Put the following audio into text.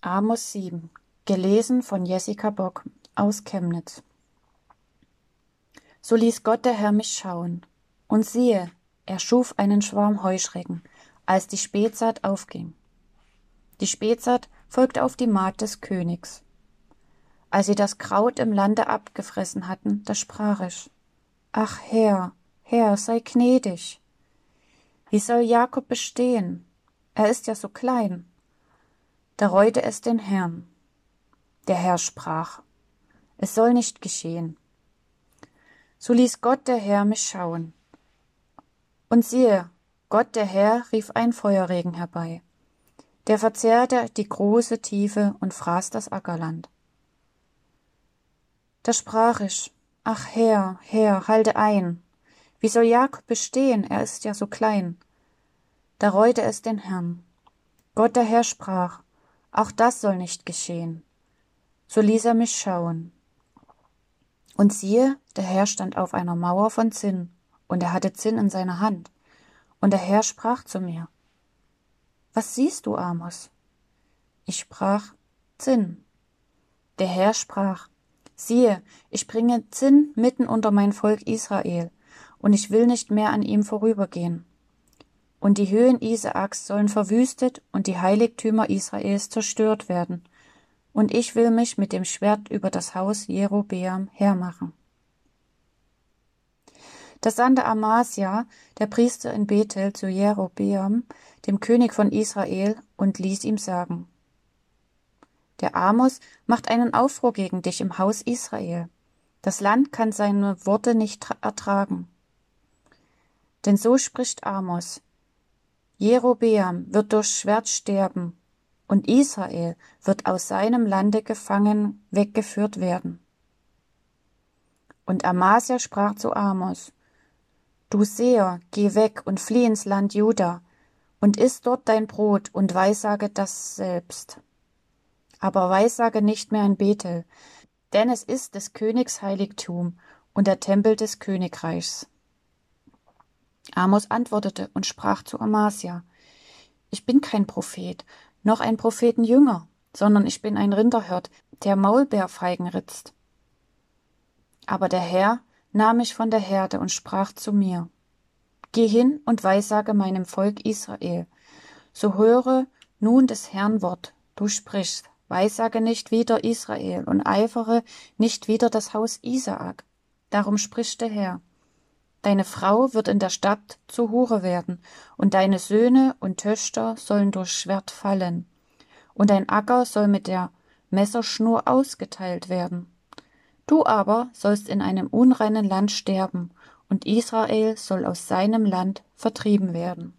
Amos 7, gelesen von Jessica Bock aus Chemnitz. So ließ Gott der Herr mich schauen, und siehe, er schuf einen Schwarm Heuschrecken, als die Spätsaat aufging. Die Spätsaat folgte auf die Magd des Königs. Als sie das Kraut im Lande abgefressen hatten, da sprach ich, Ach Herr, Herr, sei gnädig. Wie soll Jakob bestehen? Er ist ja so klein. Da reute es den Herrn. Der Herr sprach, es soll nicht geschehen. So ließ Gott der Herr mich schauen. Und siehe, Gott der Herr rief ein Feuerregen herbei. Der verzehrte die große Tiefe und fraß das Ackerland. Da sprach ich, ach Herr, Herr, halte ein. Wie soll Jakob bestehen, er ist ja so klein. Da reute es den Herrn. Gott der Herr sprach, auch das soll nicht geschehen. So ließ er mich schauen. Und siehe, der Herr stand auf einer Mauer von Zinn, und er hatte Zinn in seiner Hand. Und der Herr sprach zu mir, Was siehst du, Amos? Ich sprach, Zinn. Der Herr sprach, Siehe, ich bringe Zinn mitten unter mein Volk Israel, und ich will nicht mehr an ihm vorübergehen und die Höhen Isaaks sollen verwüstet und die Heiligtümer Israels zerstört werden. Und ich will mich mit dem Schwert über das Haus Jerobeam hermachen. Da sandte Amasia, der Priester in Bethel, zu Jerobeam, dem König von Israel, und ließ ihm sagen, Der Amos macht einen Aufruhr gegen dich im Haus Israel. Das Land kann seine Worte nicht ertragen. Denn so spricht Amos, Jerobeam wird durch Schwert sterben, und Israel wird aus seinem Lande gefangen weggeführt werden. Und Amasia sprach zu Amos, Du Seher, geh weg und flieh ins Land Juda, und iss dort dein Brot und weissage das selbst. Aber weissage nicht mehr in Bethel, denn es ist des Königs Heiligtum und der Tempel des Königreichs. Amos antwortete und sprach zu Amasia, Ich bin kein Prophet, noch ein Prophetenjünger, sondern ich bin ein Rinderhirt, der Maulbeerfeigen ritzt. Aber der Herr nahm mich von der Herde und sprach zu mir, Geh hin und weissage meinem Volk Israel, so höre nun des Herrn Wort, du sprichst, weissage nicht wieder Israel und eifere nicht wieder das Haus Isaak. Darum spricht der Herr, Deine Frau wird in der Stadt zur Hure werden, und deine Söhne und Töchter sollen durch Schwert fallen, und dein Acker soll mit der Messerschnur ausgeteilt werden. Du aber sollst in einem unreinen Land sterben, und Israel soll aus seinem Land vertrieben werden.